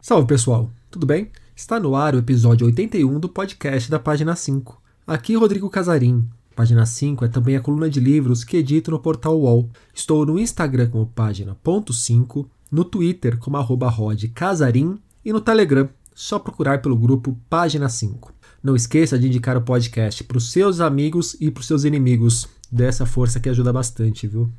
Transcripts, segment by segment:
Salve pessoal, tudo bem? Está no ar o episódio 81 do podcast da página 5. Aqui Rodrigo Casarim. Página 5 é também a coluna de livros que edito no portal UOL. Estou no Instagram como página.5, no Twitter como arroba Casarim e no Telegram, só procurar pelo grupo Página 5. Não esqueça de indicar o podcast para os seus amigos e para os seus inimigos. Dê essa força que ajuda bastante, viu?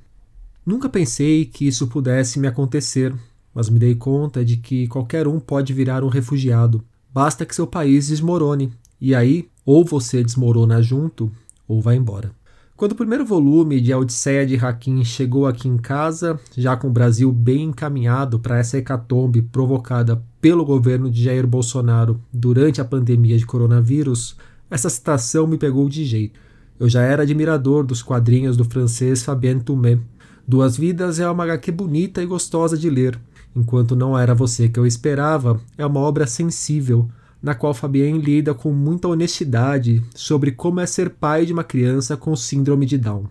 Nunca pensei que isso pudesse me acontecer, mas me dei conta de que qualquer um pode virar um refugiado. Basta que seu país desmorone, e aí ou você desmorona junto ou vai embora. Quando o primeiro volume de A Odisseia de Hakim chegou aqui em casa, já com o Brasil bem encaminhado para essa hecatombe provocada pelo governo de Jair Bolsonaro durante a pandemia de coronavírus, essa citação me pegou de jeito. Eu já era admirador dos quadrinhos do francês Fabien Toumé. Duas Vidas é uma HQ bonita e gostosa de ler, Enquanto Não Era Você Que Eu Esperava é uma obra sensível, na qual Fabien lida com muita honestidade sobre como é ser pai de uma criança com síndrome de Down.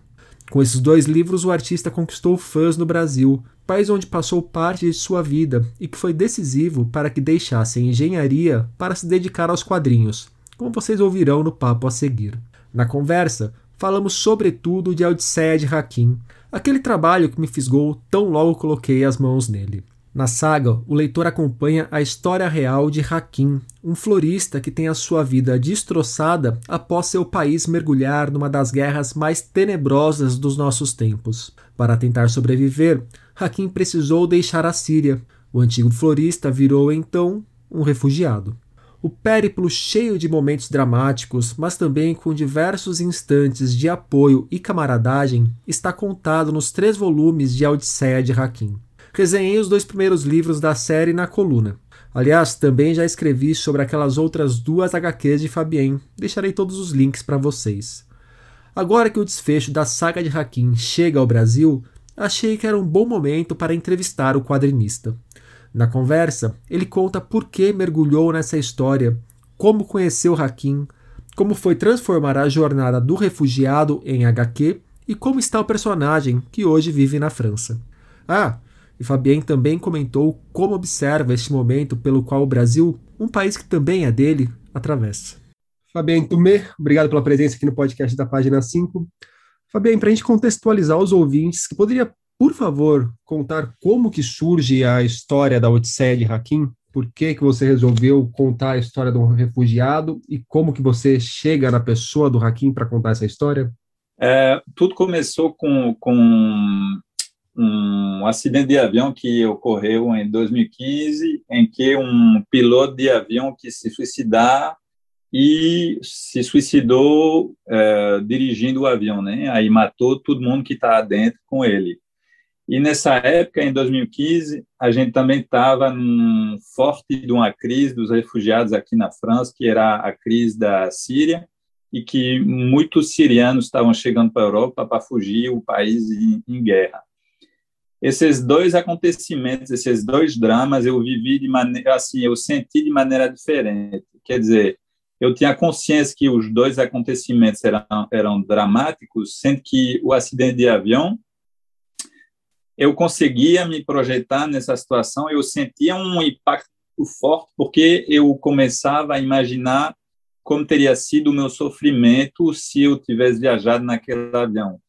Com esses dois livros, o artista conquistou fãs no Brasil, país onde passou parte de sua vida e que foi decisivo para que deixasse a engenharia para se dedicar aos quadrinhos, como vocês ouvirão no papo a seguir. Na conversa, falamos sobretudo de Odisseia de Hakim, aquele trabalho que me fisgou tão logo coloquei as mãos nele. Na saga, o leitor acompanha a história real de Hakim, um florista que tem a sua vida destroçada após seu país mergulhar numa das guerras mais tenebrosas dos nossos tempos. Para tentar sobreviver, Hakim precisou deixar a Síria. O antigo florista virou então um refugiado. O périplo cheio de momentos dramáticos, mas também com diversos instantes de apoio e camaradagem, está contado nos três volumes de A Odisseia de Hakim. Resenhei os dois primeiros livros da série na coluna. Aliás, também já escrevi sobre aquelas outras duas HQs de Fabien. Deixarei todos os links para vocês. Agora que o desfecho da saga de Hakim chega ao Brasil, achei que era um bom momento para entrevistar o quadrinista. Na conversa, ele conta por que mergulhou nessa história, como conheceu Hakim, como foi transformar a jornada do refugiado em HQ e como está o personagem que hoje vive na França. Ah, e Fabien também comentou como observa este momento pelo qual o Brasil, um país que também é dele, atravessa. Fabien Tumé, obrigado pela presença aqui no podcast da página 5. Fabien, para a gente contextualizar os ouvintes, que poderia, por favor, contar como que surge a história da Odisseia de Hakim? Por que, que você resolveu contar a história de um refugiado e como que você chega na pessoa do Hakim para contar essa história? É, tudo começou com, com um acidente de avião que ocorreu em 2015, em que um piloto de avião quis se suicidar e se suicidou é, dirigindo o avião, né? Aí matou todo mundo que estava dentro com ele. E nessa época, em 2015, a gente também estava num forte de uma crise dos refugiados aqui na França, que era a crise da Síria, e que muitos sirianos estavam chegando para a Europa para fugir o país em, em guerra esses dois acontecimentos, esses dois dramas, eu vivi de maneira assim, eu senti de maneira diferente. Quer dizer, eu tinha consciência que os dois acontecimentos eram, eram dramáticos, sendo que o acidente de avião, eu conseguia me projetar nessa situação, eu sentia um impacto forte, porque eu começava a imaginar como teria sido o meu sofrimento se eu tivesse viajado naquele avião.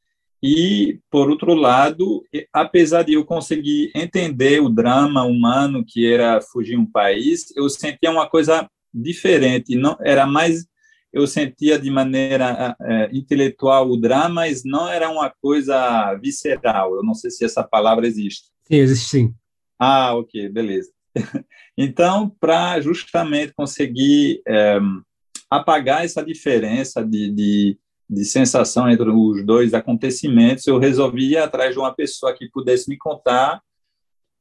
E, por outro lado, apesar de eu conseguir entender o drama humano que era fugir um país, eu sentia uma coisa diferente. Não era mais eu sentia de maneira é, intelectual o drama, mas não era uma coisa visceral. Eu não sei se essa palavra existe. Sim, existe sim. Ah, ok, beleza. Então, para justamente conseguir é, apagar essa diferença de, de de sensação entre os dois acontecimentos, eu resolvi ir atrás de uma pessoa que pudesse me contar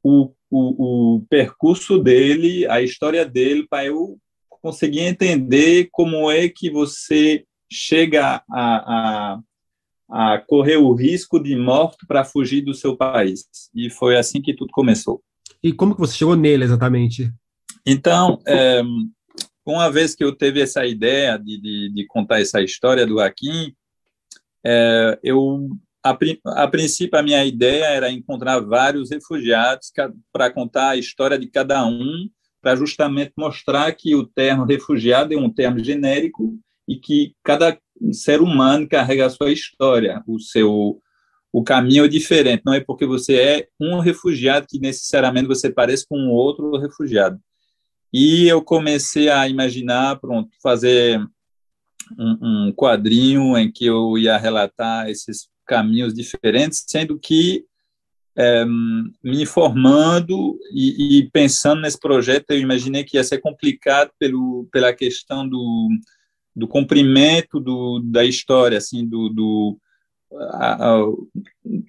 o, o, o percurso dele, a história dele, para eu conseguir entender como é que você chega a, a, a correr o risco de morte para fugir do seu país. E foi assim que tudo começou. E como que você chegou nele exatamente? Então, é, uma vez que eu teve essa ideia de, de, de contar essa história do Hakim, é, eu a, a, princípio, a minha ideia era encontrar vários refugiados para contar a história de cada um, para justamente mostrar que o termo refugiado é um termo genérico e que cada ser humano carrega a sua história, o seu o caminho é diferente. Não é porque você é um refugiado que necessariamente você parece com um outro refugiado. E eu comecei a imaginar, pronto, fazer um, um quadrinho em que eu ia relatar esses caminhos diferentes, sendo que é, me informando e, e, pensando nesse projeto, eu imaginei que ia ser complicado pelo, pela questão do, do comprimento do, da história, assim, do, do a, a,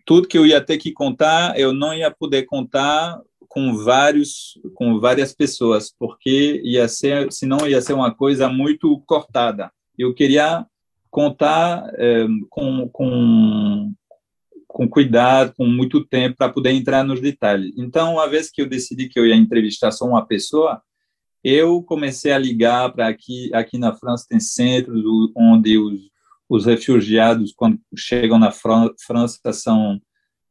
tudo que eu ia ter que contar, eu não ia poder contar com vários, com várias pessoas, porque ia ser, senão ia ser uma coisa muito cortada. Eu queria contar é, com, com, com cuidado, com muito tempo, para poder entrar nos detalhes. Então, uma vez que eu decidi que eu ia entrevistar só uma pessoa, eu comecei a ligar para aqui, aqui na França tem centros onde os, os refugiados, quando chegam na França, são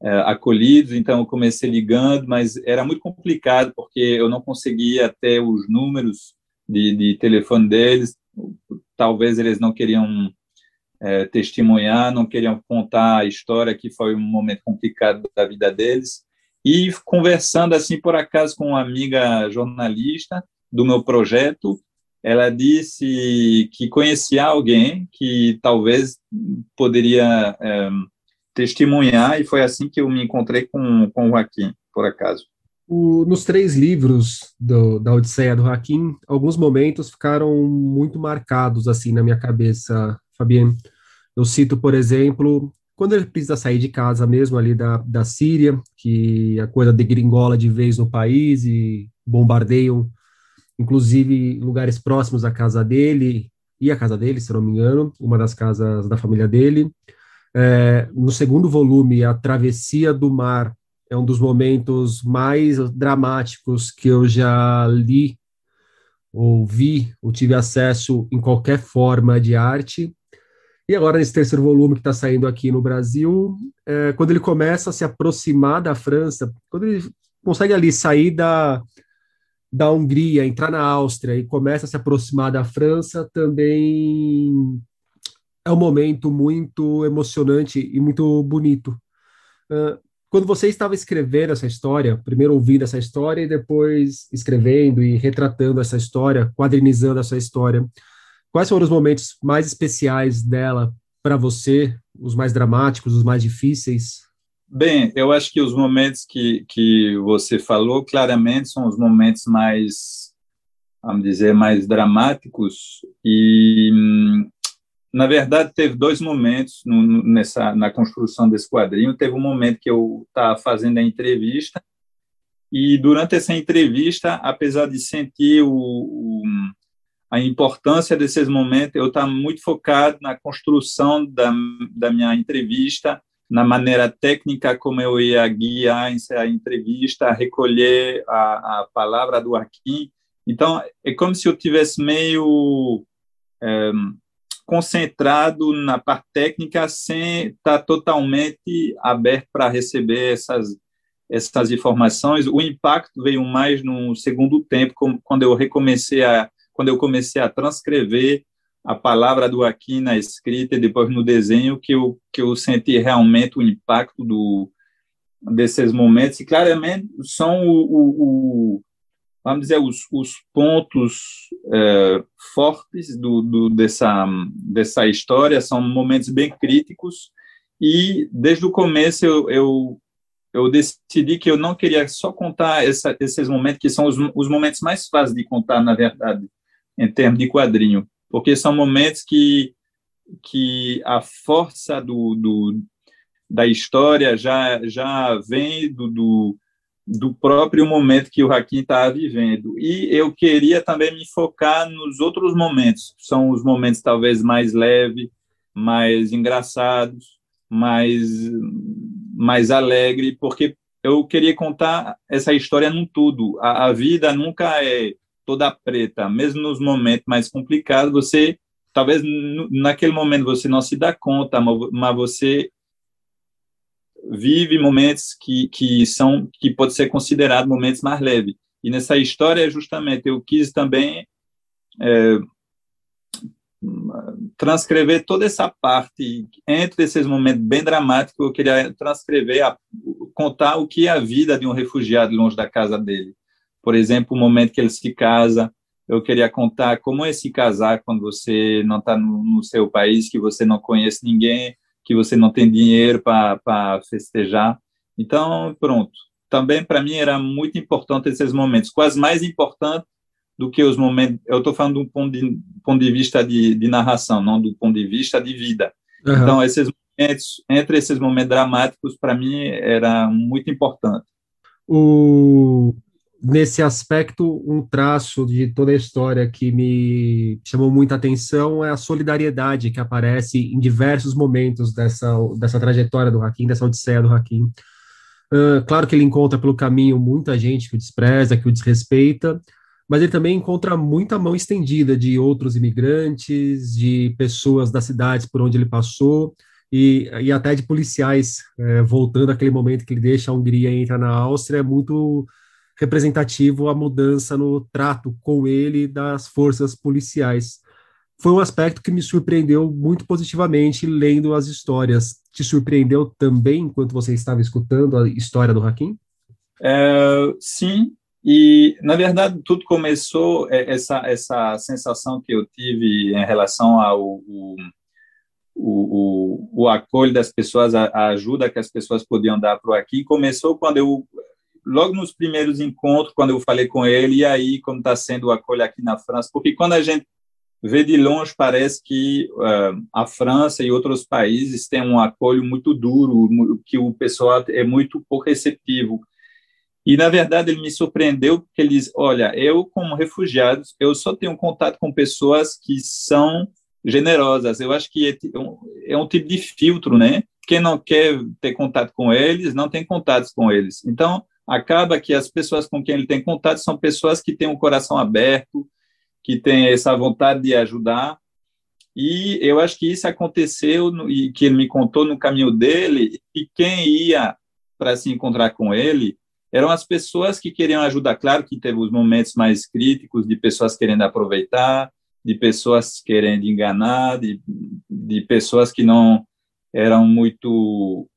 é, acolhidos, então eu comecei ligando, mas era muito complicado, porque eu não conseguia ter os números de, de telefone deles, talvez eles não queriam é, testemunhar, não queriam contar a história que foi um momento complicado da vida deles. E conversando assim por acaso com uma amiga jornalista do meu projeto, ela disse que conhecia alguém que talvez poderia é, testemunhar e foi assim que eu me encontrei com, com o Joaquim, por acaso. O, nos três livros do, da Odisseia do Joaquim, alguns momentos ficaram muito marcados assim na minha cabeça, Fabienne. Eu cito, por exemplo, quando ele precisa sair de casa mesmo ali da, da Síria, que a coisa degringola de vez no país e bombardeiam, inclusive lugares próximos à casa dele e a casa dele, se não me engano, uma das casas da família dele. É, no segundo volume, a travessia do mar é um dos momentos mais dramáticos que eu já li, ou vi, ou tive acesso em qualquer forma de arte. E agora, nesse terceiro volume que está saindo aqui no Brasil, é, quando ele começa a se aproximar da França, quando ele consegue ali sair da, da Hungria, entrar na Áustria e começa a se aproximar da França, também é um momento muito emocionante e muito bonito. Quando você estava escrevendo essa história, primeiro ouvindo essa história e depois escrevendo e retratando essa história, quadrinizando essa história, Quais foram os momentos mais especiais dela para você, os mais dramáticos, os mais difíceis? Bem, eu acho que os momentos que, que você falou claramente são os momentos mais, vamos dizer, mais dramáticos e na verdade teve dois momentos no, nessa na construção desse quadrinho. Teve um momento que eu estava fazendo a entrevista e durante essa entrevista, apesar de sentir o, o a importância desses momentos, eu estou muito focado na construção da, da minha entrevista, na maneira técnica como eu ia guiar essa entrevista, recolher a, a palavra do Joaquim. Então, é como se eu tivesse meio é, concentrado na parte técnica sem estar totalmente aberto para receber essas essas informações. O impacto veio mais no segundo tempo, quando eu recomecei a quando eu comecei a transcrever a palavra do Aqui na escrita e depois no desenho, que eu, que eu senti realmente o impacto do, desses momentos, e claramente são o, o, o vamos dizer, os, os pontos é, fortes do, do, dessa, dessa história, são momentos bem críticos, e desde o começo eu, eu, eu decidi que eu não queria só contar essa, esses momentos, que são os, os momentos mais fáceis de contar, na verdade, em termos de quadrinho, porque são momentos que, que a força do, do da história já, já vem do, do, do próprio momento que o Hakim está vivendo. E eu queria também me focar nos outros momentos, são os momentos talvez mais leves, mais engraçados, mais, mais alegre, porque eu queria contar essa história num tudo. A, a vida nunca é toda preta, mesmo nos momentos mais complicados, você talvez naquele momento você não se dá conta, mas você vive momentos que que são que pode ser considerado momentos mais leves. E nessa história justamente eu quis também é, transcrever toda essa parte entre esses momentos bem dramáticos. Eu queria transcrever, a, contar o que é a vida de um refugiado longe da casa dele. Por exemplo, o momento que ele se casa, eu queria contar como é se casar quando você não está no, no, seu país, que você não conhece ninguém, que você não tem dinheiro para festejar. Então, pronto. Também para mim era muito importante esses momentos, quase mais importante do que os momentos. Eu estou falando do ponto de, ponto de vista de, de, narração, não do ponto de vista de vida. Uhum. Então, esses momentos, entre esses momentos dramáticos, para mim era muito importante. O nesse aspecto, um traço de toda a história que me chamou muita atenção é a solidariedade que aparece em diversos momentos dessa, dessa trajetória do Hakim, dessa odisseia do Hakim. Uh, claro que ele encontra pelo caminho muita gente que o despreza, que o desrespeita, mas ele também encontra muita mão estendida de outros imigrantes, de pessoas das cidades por onde ele passou, e, e até de policiais, é, voltando àquele momento que ele deixa a Hungria e entra na Áustria, é muito representativo a mudança no trato com ele das forças policiais. Foi um aspecto que me surpreendeu muito positivamente lendo as histórias. Te surpreendeu também enquanto você estava escutando a história do Hakim? É, sim, e na verdade tudo começou é, essa essa sensação que eu tive em relação ao o, o, o, o acolho das pessoas, a, a, ajuda que as pessoas podiam dar para o Hakim começou quando eu logo nos primeiros encontros, quando eu falei com ele, e aí como está sendo o acolho aqui na França, porque quando a gente vê de longe, parece que uh, a França e outros países têm um acolho muito duro, que o pessoal é muito pouco receptivo. E, na verdade, ele me surpreendeu, porque ele diz, olha, eu, como refugiado, eu só tenho contato com pessoas que são generosas. Eu acho que é, é um tipo de filtro, né? Quem não quer ter contato com eles, não tem contatos com eles. Então, acaba que as pessoas com quem ele tem contato são pessoas que têm um coração aberto, que têm essa vontade de ajudar. E eu acho que isso aconteceu no, e que ele me contou no caminho dele. E quem ia para se encontrar com ele eram as pessoas que queriam ajudar. Claro que teve os momentos mais críticos de pessoas querendo aproveitar, de pessoas querendo enganar, de, de pessoas que não eram muito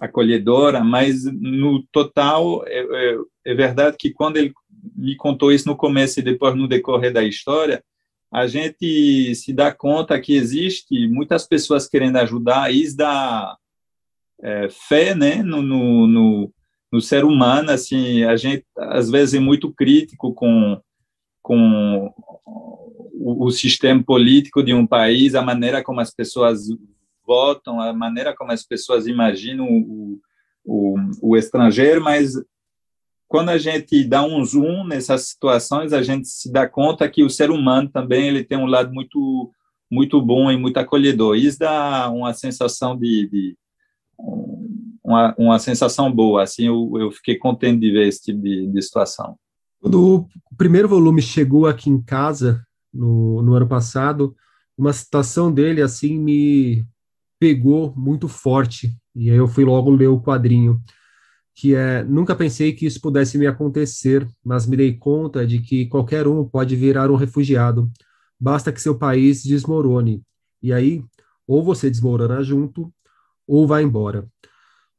acolhedora, mas no total é, é, é, verdade que quando ele me contou isso no começo e depois no decorrer da história, a gente se dá conta que existe muitas pessoas querendo ajudar, isso dá é, fé, né, no, no, no, no, ser humano, assim, a gente às vezes é muito crítico com com o, o sistema político de um país, a maneira como as pessoas votam, a maneira como as pessoas imaginam o, o, o estrangeiro, mas quando a gente dá um zoom nessas situações, a gente se dá conta que o ser humano também ele tem um lado muito muito bom e muito acolhedor. Isso dá uma sensação de, de uma, uma sensação boa. Assim, eu, eu fiquei contente de ver esse tipo de, de situação. Quando o primeiro volume chegou aqui em casa no, no ano passado, uma citação dele assim me pegou muito forte, e aí eu fui logo ler o quadrinho, que é: Nunca pensei que isso pudesse me acontecer, mas me dei conta de que qualquer um pode virar um refugiado, basta que seu país desmorone, e aí, ou você desmorona junto, ou vai embora.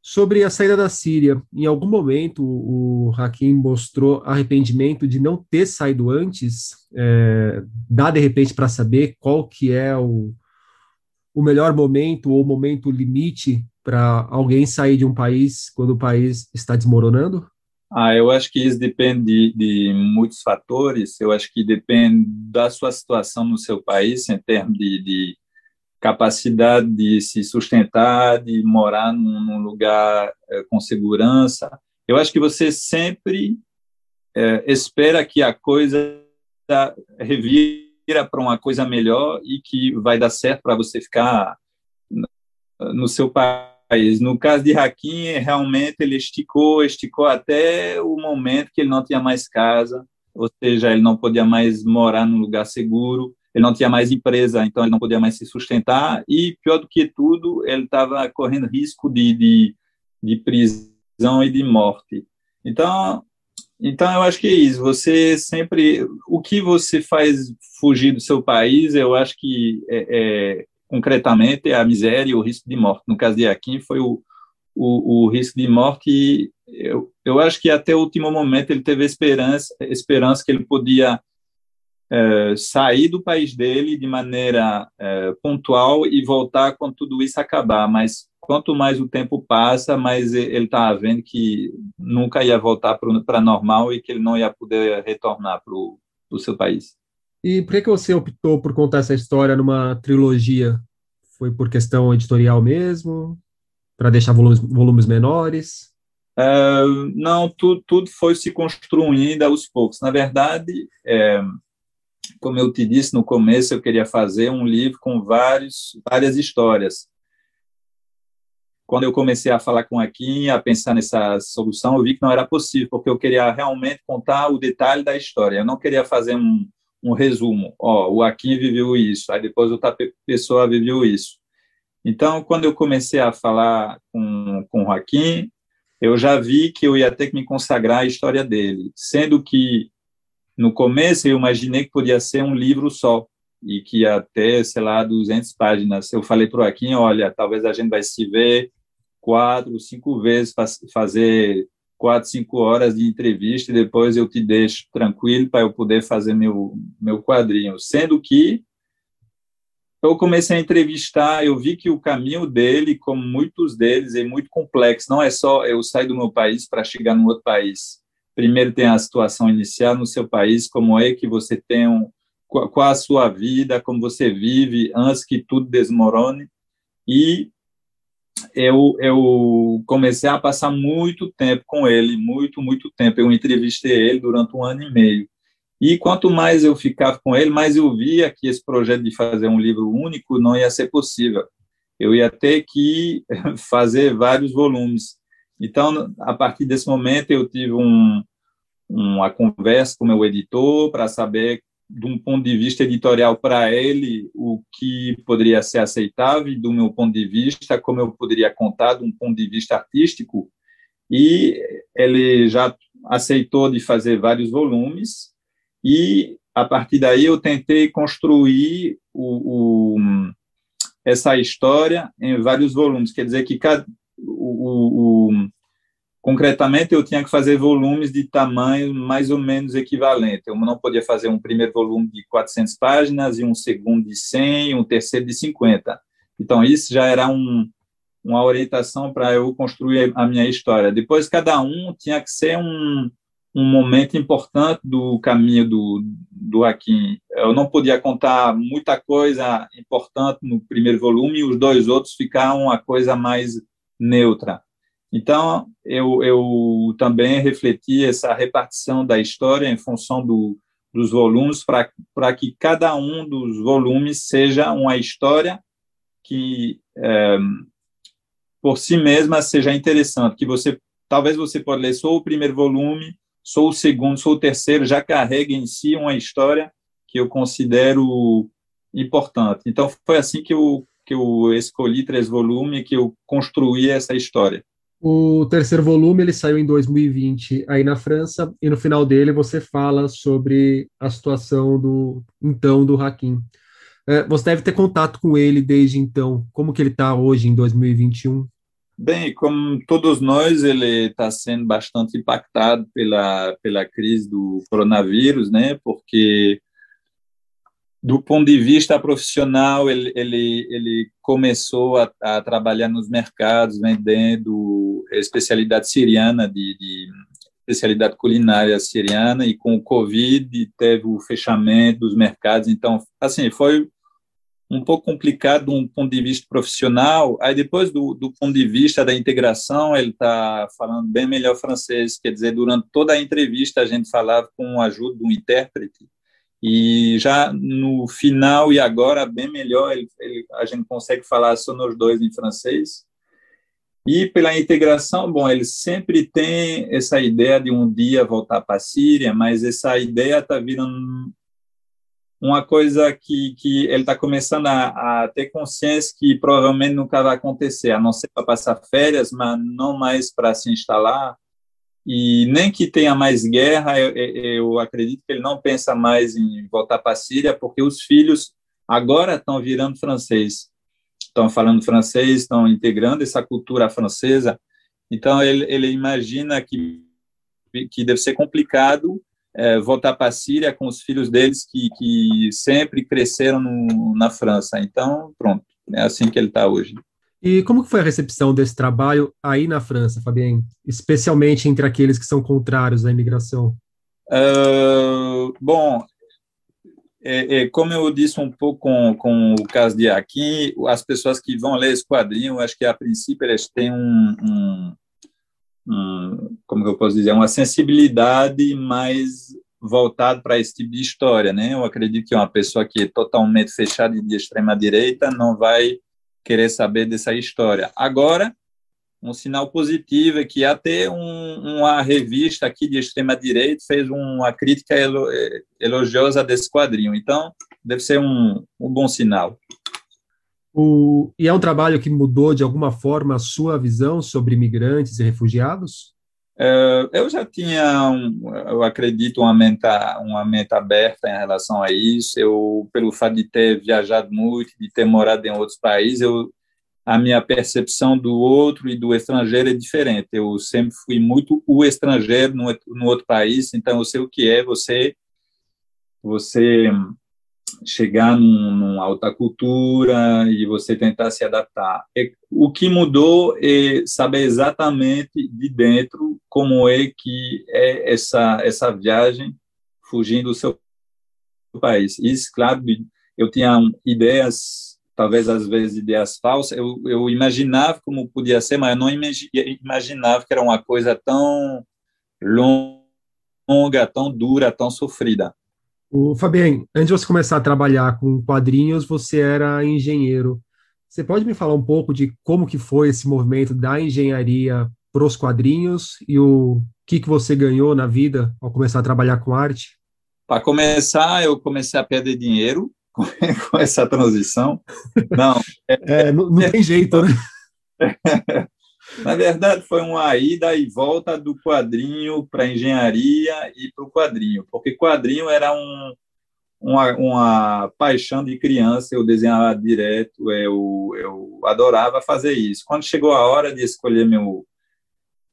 Sobre a saída da Síria, em algum momento o Hakim mostrou arrependimento de não ter saído antes, é, dá de repente para saber qual que é o, o melhor momento ou momento limite para alguém sair de um país quando o país está desmoronando? Ah, eu acho que isso depende de, de, muitos fatores. Eu acho que depende da sua situação no seu país, em termos de, de capacidade de se sustentar, de morar num, num lugar é, com segurança. Eu acho que você sempre é, espera que a coisa revire para uma coisa melhor e que vai dar certo para você ficar no seu país. No caso de Hakim, realmente ele esticou, esticou até o momento que ele não tinha mais casa, ou seja, ele não podia mais morar num lugar seguro, ele não tinha mais empresa, então ele não podia mais se sustentar, e pior do que tudo, ele estava correndo risco de, de, de prisão e de morte. Então, então eu acho que é isso. Você sempre, o que você faz fugir do seu país, eu acho que é, é, concretamente é a miséria e o risco de morte. No caso de Akin foi o, o, o risco de morte. Eu, eu acho que até o último momento ele teve esperança, esperança que ele podia é, sair do país dele de maneira é, pontual e voltar quando tudo isso acabar. Mas quanto mais o tempo passa, mais ele está vendo que nunca ia voltar para normal e que ele não ia poder retornar para o seu país. E por que, que você optou por contar essa história numa trilogia? Foi por questão editorial mesmo? Para deixar volumes, volumes menores? É, não, tudo, tudo foi se construindo aos poucos. Na verdade, é, como eu te disse no começo, eu queria fazer um livro com vários, várias histórias. Quando eu comecei a falar com a Kim, a pensar nessa solução, eu vi que não era possível, porque eu queria realmente contar o detalhe da história. Eu não queria fazer um, um resumo. Ó, o Akin viveu isso, aí depois outra pessoa viveu isso. Então, quando eu comecei a falar com, com o Joaquim, eu já vi que eu ia ter que me consagrar à história dele, sendo que no começo eu imaginei que podia ser um livro só e que ia ter, sei lá, 200 páginas. Eu falei para o Joaquim, olha, talvez a gente vai se ver quatro, cinco vezes, fazer quatro, cinco horas de entrevista e depois eu te deixo tranquilo para eu poder fazer meu, meu quadrinho. Sendo que eu comecei a entrevistar, eu vi que o caminho dele, como muitos deles, é muito complexo. Não é só eu sair do meu país para chegar no outro país. Primeiro tem a situação inicial no seu país, como é que você tem um, qual a sua vida, como você vive antes que tudo desmorone. E eu, eu comecei a passar muito tempo com ele, muito, muito tempo. Eu entrevistei ele durante um ano e meio. E quanto mais eu ficava com ele, mais eu via que esse projeto de fazer um livro único não ia ser possível. Eu ia ter que fazer vários volumes. Então, a partir desse momento, eu tive um, uma conversa com meu editor para saber de um ponto de vista editorial para ele o que poderia ser aceitável do meu ponto de vista como eu poderia contar de um ponto de vista artístico. E ele já aceitou de fazer vários volumes e a partir daí eu tentei construir o, o essa história em vários volumes. Quer dizer que cada o Concretamente, eu tinha que fazer volumes de tamanho mais ou menos equivalente. Eu não podia fazer um primeiro volume de 400 páginas e um segundo de 100 e um terceiro de 50. Então, isso já era um, uma orientação para eu construir a minha história. Depois, cada um tinha que ser um, um momento importante do caminho do, do. Eu não podia contar muita coisa importante no primeiro volume e os dois outros ficaram uma coisa mais neutra. Então, eu, eu também refleti essa repartição da história em função do, dos volumes, para que cada um dos volumes seja uma história que, é, por si mesma, seja interessante, que você, talvez você pode ler só o primeiro volume, só o segundo, só o terceiro, já carrega em si uma história que eu considero importante. Então, foi assim que eu, que eu escolhi três volumes, que eu construí essa história. O terceiro volume ele saiu em 2020 aí na França e no final dele você fala sobre a situação do então do Hakim. É, você deve ter contato com ele desde então. Como que ele está hoje em 2021? Bem, como todos nós, ele está sendo bastante impactado pela pela crise do coronavírus, né? Porque do ponto de vista profissional, ele, ele, ele começou a, a trabalhar nos mercados, vendendo especialidade siriana, de, de, especialidade culinária siriana, e com o Covid teve o fechamento dos mercados. Então, assim, foi um pouco complicado de um ponto de vista profissional. Aí, depois, do, do ponto de vista da integração, ele está falando bem melhor francês, quer dizer, durante toda a entrevista a gente falava com a ajuda de um intérprete, e já no final e agora, bem melhor, ele, ele, a gente consegue falar só nos dois em francês. E pela integração, bom, ele sempre tem essa ideia de um dia voltar para a Síria, mas essa ideia está virando uma coisa que, que ele está começando a, a, ter consciência que provavelmente nunca vai acontecer, a não ser para passar férias, mas não mais para se instalar. E nem que tenha mais guerra, eu, eu acredito que ele não pensa mais em voltar para a Síria, porque os filhos agora estão virando francês, estão falando francês, estão integrando essa cultura francesa. Então ele, ele imagina que que deve ser complicado é, voltar para a Síria com os filhos deles que, que sempre cresceram no, na França. Então, pronto, é assim que ele está hoje. E como foi a recepção desse trabalho aí na França, Fabien? Especialmente entre aqueles que são contrários à imigração? Uh, bom, é, é, como eu disse um pouco com, com o caso de aqui, as pessoas que vão ler esse quadrinho, acho que a princípio eles têm um, um um, como eu posso dizer, uma sensibilidade mais voltada para esse tipo de história, né? Eu acredito que uma pessoa que é totalmente fechada de extrema direita não vai querer saber dessa história. Agora, um sinal positivo é que até um, uma revista aqui de extrema direita fez uma crítica elogiosa desse quadrinho. Então, deve ser um, um bom sinal. O, e é um trabalho que mudou de alguma forma a sua visão sobre imigrantes e refugiados? É, eu já tinha, um, eu acredito, uma mente, uma mente aberta em relação a isso. Eu, pelo fato de ter viajado muito, de ter morado em outros países, eu, a minha percepção do outro e do estrangeiro é diferente. Eu sempre fui muito o estrangeiro no, no outro país, então eu sei o que é você você chegar num, numa alta cultura e você tentar se adaptar. É, o que mudou é saber exatamente de dentro como é que é essa essa viagem fugindo do seu país. Isso, claro, eu tinha ideias, talvez às vezes ideias falsas, eu, eu imaginava como podia ser, mas eu não imaginava que era uma coisa tão longa, tão dura, tão sofrida. O Fabien, antes de você começar a trabalhar com quadrinhos, você era engenheiro. Você pode me falar um pouco de como que foi esse movimento da engenharia para os quadrinhos e o que, que você ganhou na vida ao começar a trabalhar com arte? Para começar, eu comecei a perder dinheiro com essa transição. Não, é, é, não, não tem jeito, né? Na verdade, foi uma ida e volta do quadrinho para engenharia e para o quadrinho, porque quadrinho era um, uma, uma, paixão de criança, eu desenhava direto, eu, eu adorava fazer isso. Quando chegou a hora de escolher meu,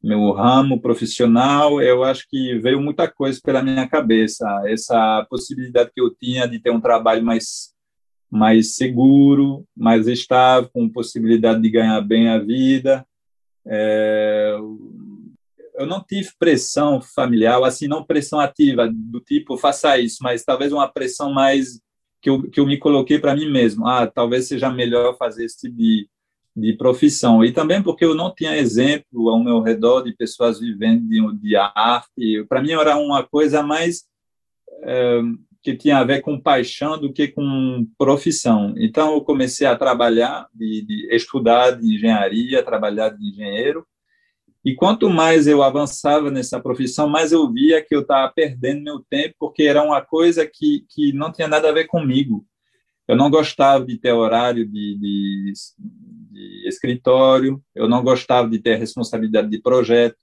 meu ramo profissional, eu acho que veio muita coisa pela minha cabeça, essa possibilidade que eu tinha de ter um trabalho mais mais seguro, mais estável, com possibilidade de ganhar bem a vida, é, eu não tive pressão familiar, assim, não pressão ativa, do tipo, faça isso, mas talvez uma pressão mais que eu, que eu me coloquei para mim mesmo. Ah, talvez seja melhor fazer esse tipo de, de profissão. E também porque eu não tinha exemplo ao meu redor de pessoas vivendo de, de arte. Para mim era uma coisa mais. É, que tinha a ver com paixão do que com profissão. Então, eu comecei a trabalhar, de, de estudar de engenharia, trabalhar de engenheiro, e quanto mais eu avançava nessa profissão, mais eu via que eu estava perdendo meu tempo, porque era uma coisa que, que não tinha nada a ver comigo. Eu não gostava de ter horário de, de, de escritório, eu não gostava de ter responsabilidade de projeto,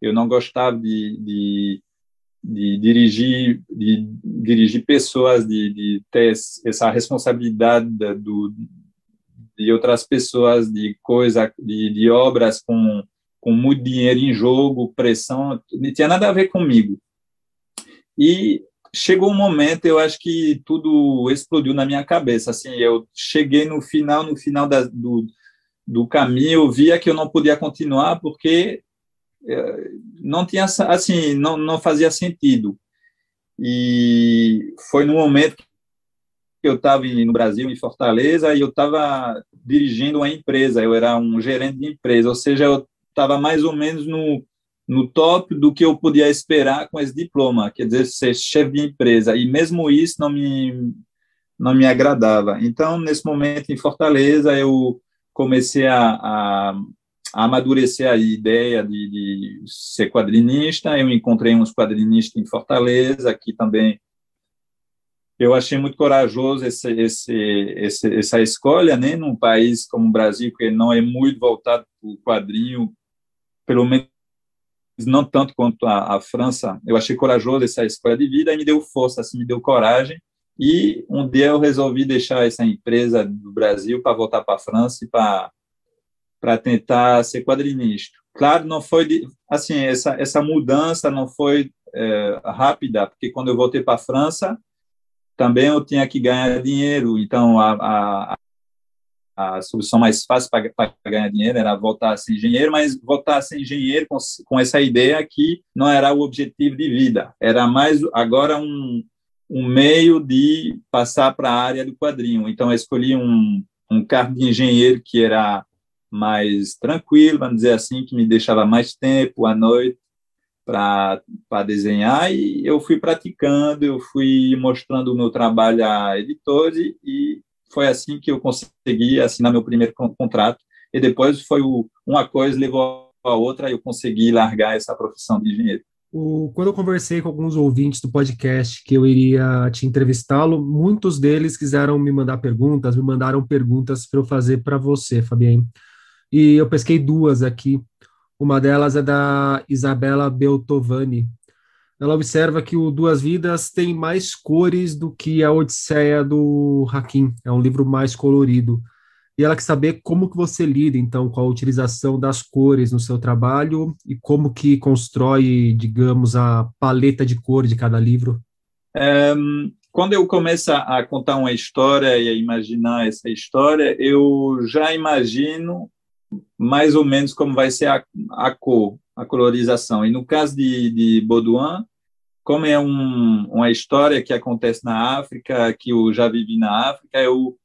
eu não gostava de, de de dirigir, de dirigir pessoas, de, de ter essa responsabilidade do, de outras pessoas, de coisa, de, de obras com, com muito dinheiro em jogo, pressão, não tinha nada a ver comigo. E chegou um momento, eu acho que tudo explodiu na minha cabeça. Assim, eu cheguei no final, no final da, do, do caminho, eu via que eu não podia continuar porque não tinha assim não, não fazia sentido. E foi no momento que eu estava no Brasil em Fortaleza e eu estava dirigindo uma empresa. Eu era um gerente de empresa ou seja eu estava mais ou menos no no top do que eu podia esperar com esse diploma quer dizer ser chefe de empresa. E mesmo isso não me não me agradava. Então nesse momento em Fortaleza eu comecei a, a amadurecer a ideia de, de, ser quadrinista. Eu encontrei uns quadrinistas em Fortaleza, que também eu achei muito corajoso esse, esse, esse, essa escolha, né, num país como o Brasil, que não é muito voltado para o quadrinho, pelo menos não tanto quanto a, a, França. Eu achei corajoso essa escolha de vida e me deu força, assim, me deu coragem. E um dia eu resolvi deixar essa empresa do Brasil para voltar para a França e para para tentar ser quadrinista. Claro, não foi de, assim essa essa mudança não foi é, rápida, porque quando eu voltei para a França também eu tinha que ganhar dinheiro. Então, a, a, a solução mais fácil para ganhar dinheiro era voltar a ser engenheiro, mas voltar a ser engenheiro com, com essa ideia que não era o objetivo de vida, era mais agora um, um meio de passar para a área do quadrinho. Então, eu escolhi um, um cargo de engenheiro que era mais tranquilo, vamos dizer assim, que me deixava mais tempo à noite para desenhar e eu fui praticando, eu fui mostrando o meu trabalho a editores e foi assim que eu consegui assinar meu primeiro contrato e depois foi o, uma coisa levou a outra e eu consegui largar essa profissão de engenheiro. O, quando eu conversei com alguns ouvintes do podcast que eu iria te entrevistá-lo, muitos deles quiseram me mandar perguntas, me mandaram perguntas para eu fazer para você, Fabienne. E eu pesquei duas aqui uma delas é da Isabela Beltovani. Ela observa que o Duas Vidas tem mais cores do que a Odisseia do Hakim. É um livro mais colorido. E ela quer saber como que você lida, então, com a utilização das cores no seu trabalho e como que constrói, digamos, a paleta de cor de cada livro. É, quando eu começo a contar uma história e a imaginar essa história, eu já imagino mais ou menos como vai ser a, a cor, a colorização. E no caso de, de Baudouin, como é um, uma história que acontece na África, que eu já vivi na África, eu,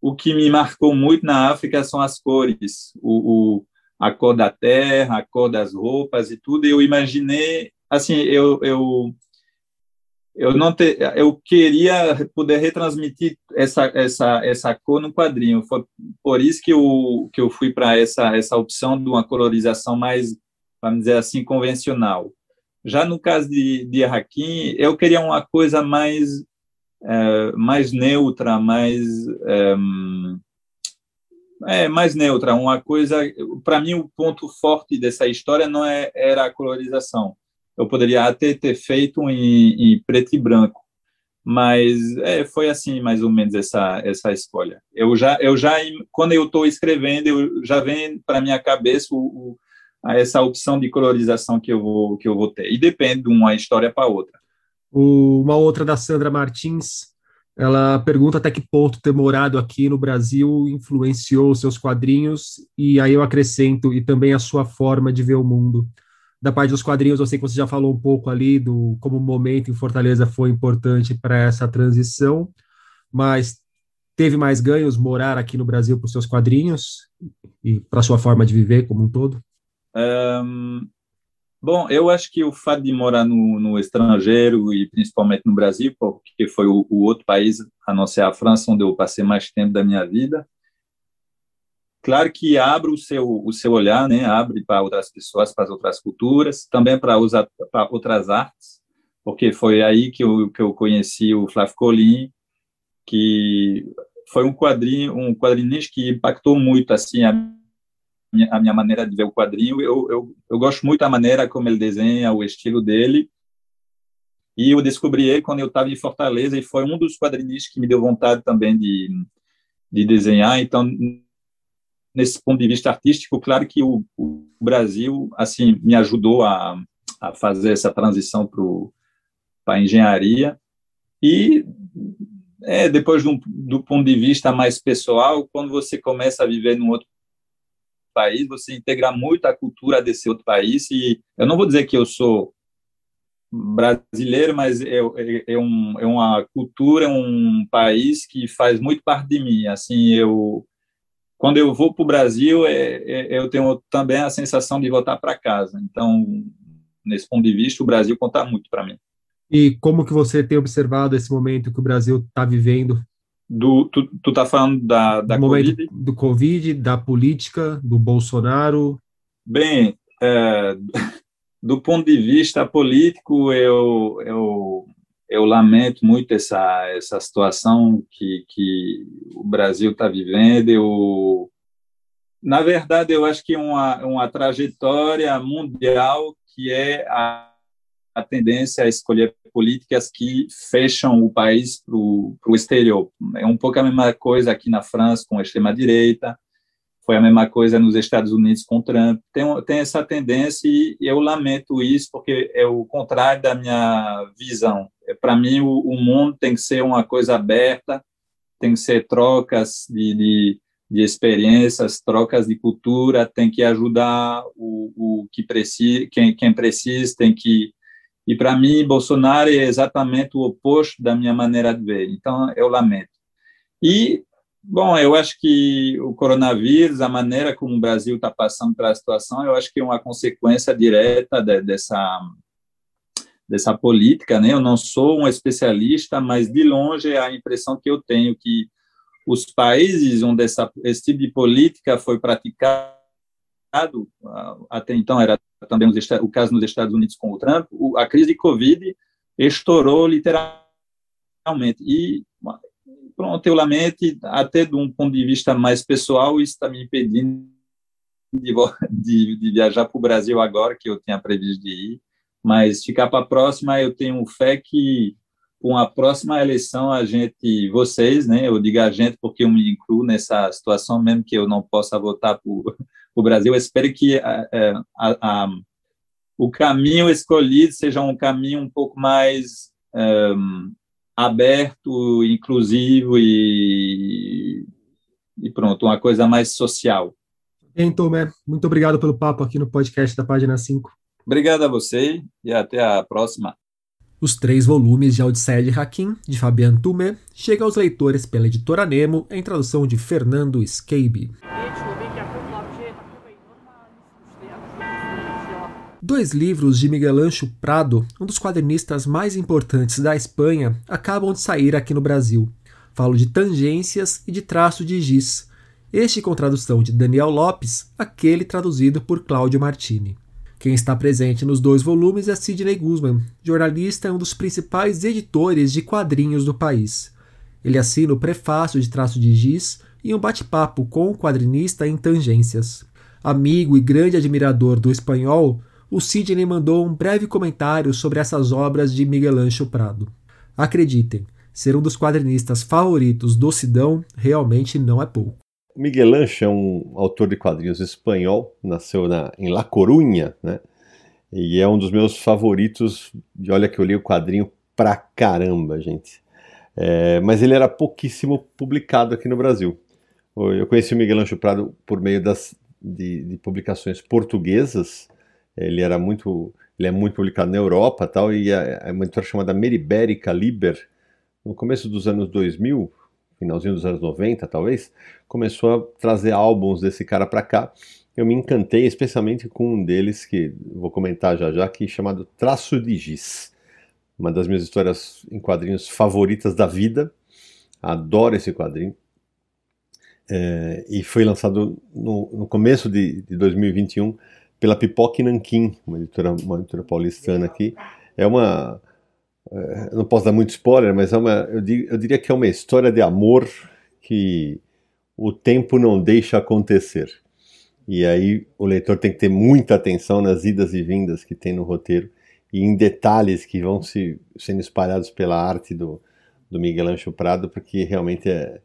o que me marcou muito na África são as cores, o, o, a cor da terra, a cor das roupas e tudo. Eu imaginei, assim, eu, eu eu não te, eu queria poder retransmitir essa essa essa cor no quadrinho. Foi por isso que eu que eu fui para essa essa opção de uma colorização mais vamos dizer assim convencional. Já no caso de de Hakim eu queria uma coisa mais é, mais neutra mais é, é, mais neutra. Uma coisa para mim o ponto forte dessa história não é era a colorização eu poderia até ter feito em, em preto e branco, mas é, foi assim mais ou menos essa essa escolha. Eu já eu já quando eu estou escrevendo eu já vem para minha cabeça o, o, essa opção de colorização que eu vou que eu vou ter e depende de uma história para outra. Uma outra da Sandra Martins, ela pergunta até que ponto ter morado aqui no Brasil influenciou seus quadrinhos e aí eu acrescento e também a sua forma de ver o mundo da parte dos quadrinhos, eu sei que você já falou um pouco ali do como o momento em Fortaleza foi importante para essa transição, mas teve mais ganhos morar aqui no Brasil para os seus quadrinhos e para sua forma de viver como um todo? Um, bom, eu acho que o fato de morar no, no estrangeiro e principalmente no Brasil, porque foi o, o outro país, a não ser a França, onde eu passei mais tempo da minha vida, Claro que abre o seu o seu olhar, né? Abre para outras pessoas, para outras culturas, também para outras artes, porque foi aí que eu que eu conheci o Flávio Colim, que foi um quadrinho, um quadrinista que impactou muito assim a minha, a minha maneira de ver o quadrinho. Eu, eu eu gosto muito da maneira como ele desenha, o estilo dele. E eu descobri ele quando eu estava em Fortaleza e foi um dos quadrinistas que me deu vontade também de de desenhar. Então nesse ponto de vista artístico, claro que o, o Brasil assim me ajudou a, a fazer essa transição para a engenharia e é, depois do, do ponto de vista mais pessoal, quando você começa a viver num outro país, você integra muito a cultura desse outro país e eu não vou dizer que eu sou brasileiro, mas é, é, é, um, é uma cultura, um país que faz muito parte de mim. Assim, eu quando eu vou para o Brasil, é, é, eu tenho também a sensação de voltar para casa. Então, nesse ponto de vista, o Brasil conta muito para mim. E como que você tem observado esse momento que o Brasil está vivendo? Do, tu, tu tá falando da, da do Covid? Do Covid, da política, do Bolsonaro? Bem, é, do ponto de vista político, eu, eu, eu lamento muito essa essa situação que que o Brasil está vivendo. Eu, na verdade, eu acho que uma uma trajetória mundial que é a, a tendência a escolher políticas que fecham o país para o exterior. É um pouco a mesma coisa aqui na França com a extrema direita foi a mesma coisa nos Estados Unidos com Trump. Tem, tem essa tendência e eu lamento isso porque é o contrário da minha visão. É, Para mim, o, o, mundo tem que ser uma coisa aberta, tem que ser trocas de, de, de experiências, trocas de cultura, tem que ajudar o, o que precisa, quem, quem precisa, tem que e para mim, Bolsonaro é exatamente o oposto da minha maneira de ver. Então, eu lamento. E Bom, eu acho que o coronavírus, a maneira como o Brasil está passando pela situação, eu acho que é uma consequência direta de, dessa dessa política, né? Eu não sou um especialista, mas de longe é a impressão que eu tenho que os países onde essa, esse tipo de política foi praticado, até então era também o caso nos Estados Unidos com o Trump, a crise de Covid estourou literalmente. E pronto, eu lamento, até de um ponto de vista mais pessoal, isso está me impedindo de, de, de viajar para o Brasil agora, que eu tinha previsto de ir, mas ficar para a próxima, eu tenho fé que com a próxima eleição a gente, vocês, né, eu digo a gente porque eu me incluo nessa situação, mesmo que eu não possa votar para o Brasil, eu espero que a, a, a, o caminho escolhido seja um caminho um pouco mais um, aberto, inclusivo e, e pronto, uma coisa mais social. Bem, Tomé, muito obrigado pelo papo aqui no podcast da página 5. Obrigado a você e até a próxima. Os três volumes de Odisseia de Hakim, de Fabian Tumé, chegam aos leitores pela editora Nemo, em tradução de Fernando Scabe. Dois livros de Miguel Ancho Prado, um dos quadrinistas mais importantes da Espanha, acabam de sair aqui no Brasil. Falo de Tangências e de Traço de Giz. Este com tradução de Daniel Lopes, aquele traduzido por Cláudio Martini. Quem está presente nos dois volumes é Sidney Guzman, jornalista e um dos principais editores de quadrinhos do país. Ele assina o prefácio de Traço de Giz e um bate-papo com o quadrinista em Tangências. Amigo e grande admirador do espanhol, o Sidney mandou um breve comentário sobre essas obras de Miguel Ancho Prado. Acreditem, ser um dos quadrinistas favoritos do Sidão realmente não é pouco. Miguel Ancho é um autor de quadrinhos espanhol, nasceu na, em La Coruña, né? E é um dos meus favoritos. E olha que eu li o quadrinho pra caramba, gente. É, mas ele era pouquíssimo publicado aqui no Brasil. Eu conheci o Miguel Ancho Prado por meio das, de, de publicações portuguesas ele era muito, ele é muito publicado na Europa, tal, e a uma editora chamada Meribérica Liber, no começo dos anos 2000, finalzinho dos anos 90, talvez, começou a trazer álbuns desse cara para cá. Eu me encantei, especialmente com um deles que vou comentar já já, que é chamado Traço de Giz. Uma das minhas histórias em quadrinhos favoritas da vida. Adoro esse quadrinho. É, e foi lançado no, no começo de, de 2021 pela Pipoca Nanquim, uma editora, uma editora paulistana aqui. É uma. É, não posso dar muito spoiler, mas é uma, eu, eu diria que é uma história de amor que o tempo não deixa acontecer. E aí o leitor tem que ter muita atenção nas idas e vindas que tem no roteiro e em detalhes que vão se sendo espalhados pela arte do, do Miguel Ancho Prado, porque realmente é,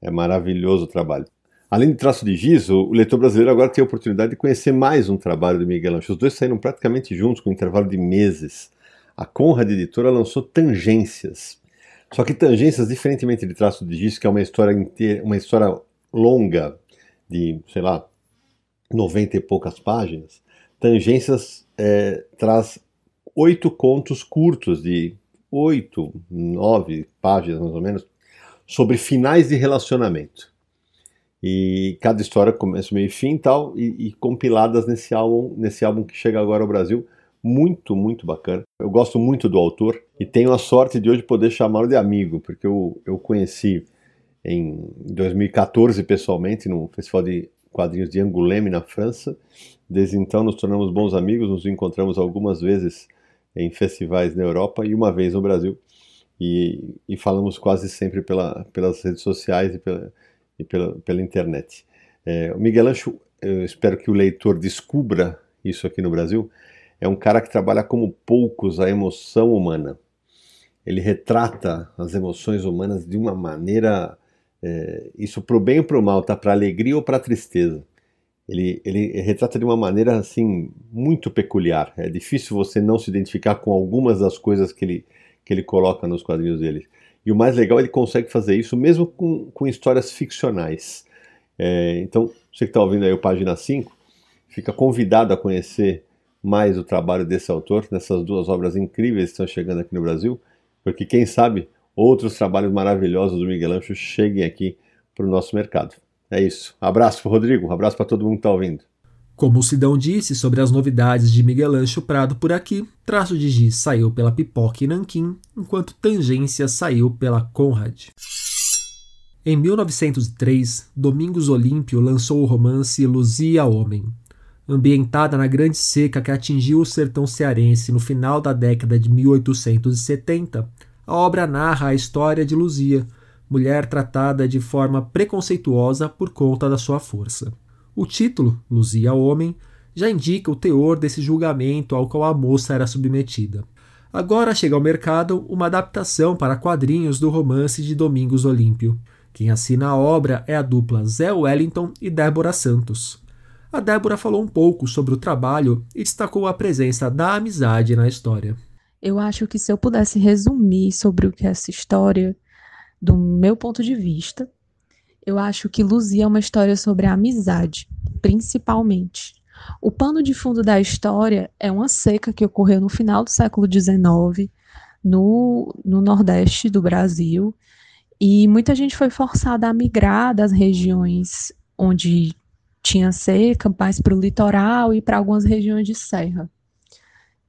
é maravilhoso o trabalho. Além de traço de giz, o leitor brasileiro agora tem a oportunidade de conhecer mais um trabalho do Miguel Ancho. Os dois saíram praticamente juntos, com um intervalo de meses. A Conrad Editora lançou Tangências. Só que Tangências, diferentemente de Traço de Giz, que é uma história inteira, uma história longa, de, sei lá, 90 e poucas páginas, Tangências é, traz oito contos curtos, de oito, nove páginas mais ou menos, sobre finais de relacionamento e cada história começa, meio e fim tal, e, e compiladas nesse álbum, nesse álbum que chega agora ao Brasil, muito, muito bacana. Eu gosto muito do autor e tenho a sorte de hoje poder chamá-lo de amigo, porque eu, eu conheci em 2014 pessoalmente no Festival de Quadrinhos de Angoulême, na França. Desde então nos tornamos bons amigos, nos encontramos algumas vezes em festivais na Europa e uma vez no Brasil. E, e falamos quase sempre pela, pelas redes sociais e pela, e pela, pela internet. É, o Miguel Ancho, eu espero que o leitor descubra isso aqui no Brasil, é um cara que trabalha como poucos a emoção humana. Ele retrata as emoções humanas de uma maneira, é, isso pro bem ou pro mal, tá? Para alegria ou para tristeza. Ele, ele retrata de uma maneira assim muito peculiar. É difícil você não se identificar com algumas das coisas que ele, que ele coloca nos quadrinhos dele. E o mais legal, ele consegue fazer isso mesmo com, com histórias ficcionais. É, então, você que está ouvindo aí o Página 5, fica convidado a conhecer mais o trabalho desse autor, nessas duas obras incríveis que estão chegando aqui no Brasil, porque quem sabe outros trabalhos maravilhosos do Miguel Ancho cheguem aqui para o nosso mercado. É isso. Abraço para Rodrigo, abraço para todo mundo que está ouvindo. Como o Sidão disse sobre as novidades de Miguel Ancho Prado por aqui, Traço de Giz saiu pela Pipoca e Nanquim, enquanto Tangência saiu pela Conrad. Em 1903, Domingos Olímpio lançou o romance Luzia Homem. Ambientada na grande seca que atingiu o sertão cearense no final da década de 1870, a obra narra a história de Luzia, mulher tratada de forma preconceituosa por conta da sua força. O título, Luzia Homem, já indica o teor desse julgamento ao qual a moça era submetida. Agora chega ao mercado uma adaptação para quadrinhos do romance de Domingos Olímpio. Quem assina a obra é a dupla Zé Wellington e Débora Santos. A Débora falou um pouco sobre o trabalho e destacou a presença da amizade na história. Eu acho que se eu pudesse resumir sobre o que é essa história, do meu ponto de vista, eu acho que Luzia é uma história sobre a amizade, principalmente. O pano de fundo da história é uma seca que ocorreu no final do século XIX, no, no Nordeste do Brasil, e muita gente foi forçada a migrar das regiões onde tinha seca, mais para o litoral e para algumas regiões de serra.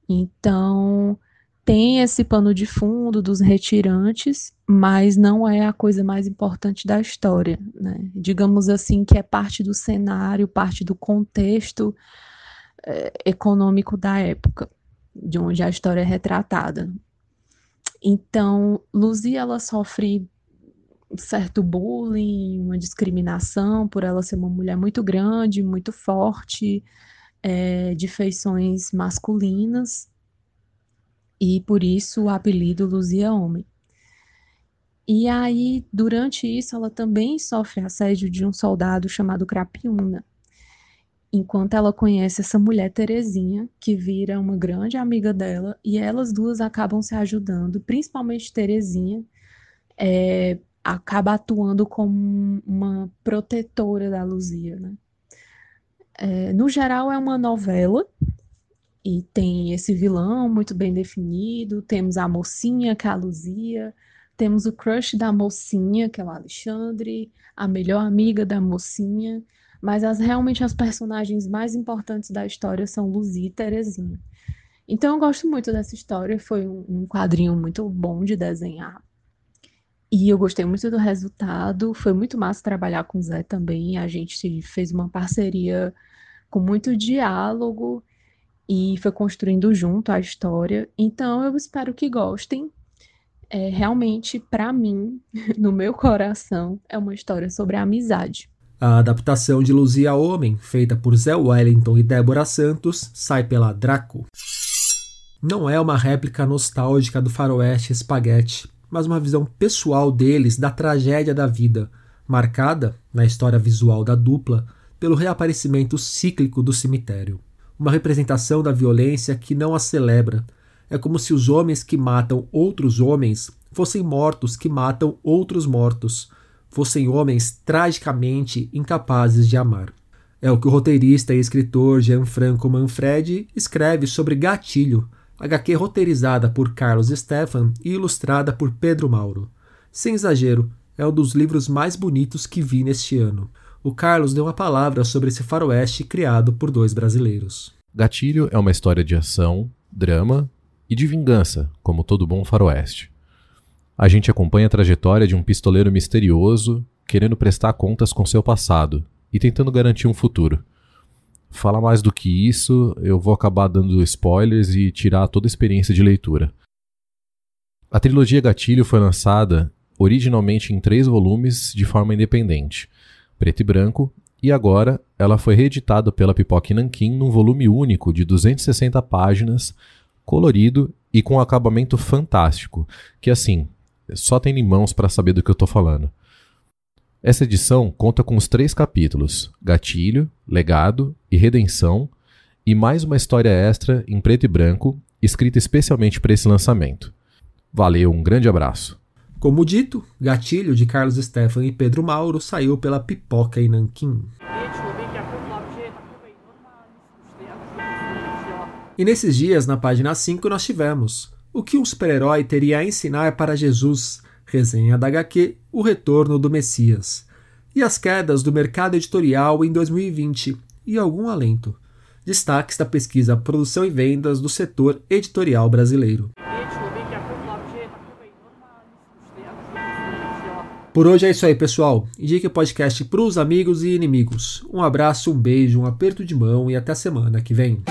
Então, tem esse pano de fundo dos retirantes, mas não é a coisa mais importante da história. Né? Digamos assim, que é parte do cenário, parte do contexto é, econômico da época, de onde a história é retratada. Então, Luzia, ela sofre certo bullying, uma discriminação por ela ser uma mulher muito grande, muito forte, é, de feições masculinas, e por isso o apelido Luzia Homem. E aí, durante isso, ela também sofre assédio de um soldado chamado Crapiúna, enquanto ela conhece essa mulher Terezinha, que vira uma grande amiga dela, e elas duas acabam se ajudando, principalmente Terezinha, é, acaba atuando como uma protetora da Luzia, né? É, no geral é uma novela e tem esse vilão muito bem definido, temos a mocinha que é a Luzia, temos o crush da mocinha que é o Alexandre, a melhor amiga da mocinha, mas as, realmente as personagens mais importantes da história são Luzia e Terezinha. Então eu gosto muito dessa história, foi um, um quadrinho muito bom de desenhar. E eu gostei muito do resultado. Foi muito massa trabalhar com o Zé também. A gente fez uma parceria com muito diálogo e foi construindo junto a história. Então eu espero que gostem. É, realmente, para mim, no meu coração, é uma história sobre a amizade. A adaptação de Luzia Homem, feita por Zé Wellington e Débora Santos, sai pela Draco. Não é uma réplica nostálgica do faroeste Spaghetti, mas uma visão pessoal deles da tragédia da vida, marcada, na história visual da dupla, pelo reaparecimento cíclico do cemitério. Uma representação da violência que não a celebra. É como se os homens que matam outros homens fossem mortos que matam outros mortos, fossem homens tragicamente incapazes de amar. É o que o roteirista e escritor Gianfranco Manfredi escreve sobre Gatilho, HQ roteirizada por Carlos Stefan e ilustrada por Pedro Mauro. Sem exagero, é um dos livros mais bonitos que vi neste ano. O Carlos deu uma palavra sobre esse faroeste criado por dois brasileiros. Gatilho é uma história de ação, drama e de vingança, como todo bom faroeste. A gente acompanha a trajetória de um pistoleiro misterioso querendo prestar contas com seu passado e tentando garantir um futuro. Falar mais do que isso, eu vou acabar dando spoilers e tirar toda a experiência de leitura. A trilogia Gatilho foi lançada originalmente em três volumes de forma independente, preto e branco, e agora ela foi reeditada pela Pipoca Nankin num volume único de 260 páginas, colorido e com um acabamento fantástico, que assim, só tem limãos para saber do que eu estou falando. Essa edição conta com os três capítulos: Gatilho, Legado e Redenção, e mais uma história extra em preto e branco, escrita especialmente para esse lançamento. Valeu, um grande abraço. Como dito, Gatilho de Carlos Stefan e Pedro Mauro saiu pela Pipoca e Nanquim. E nesses dias, na página 5, nós tivemos o que um super-herói teria a ensinar para Jesus, resenha da HQ, o retorno do Messias, e as quedas do mercado editorial em 2020 e algum alento. Destaques da pesquisa Produção e Vendas do setor editorial brasileiro. Por hoje é isso aí, pessoal. Indique o podcast para os amigos e inimigos. Um abraço, um beijo, um aperto de mão e até semana que vem.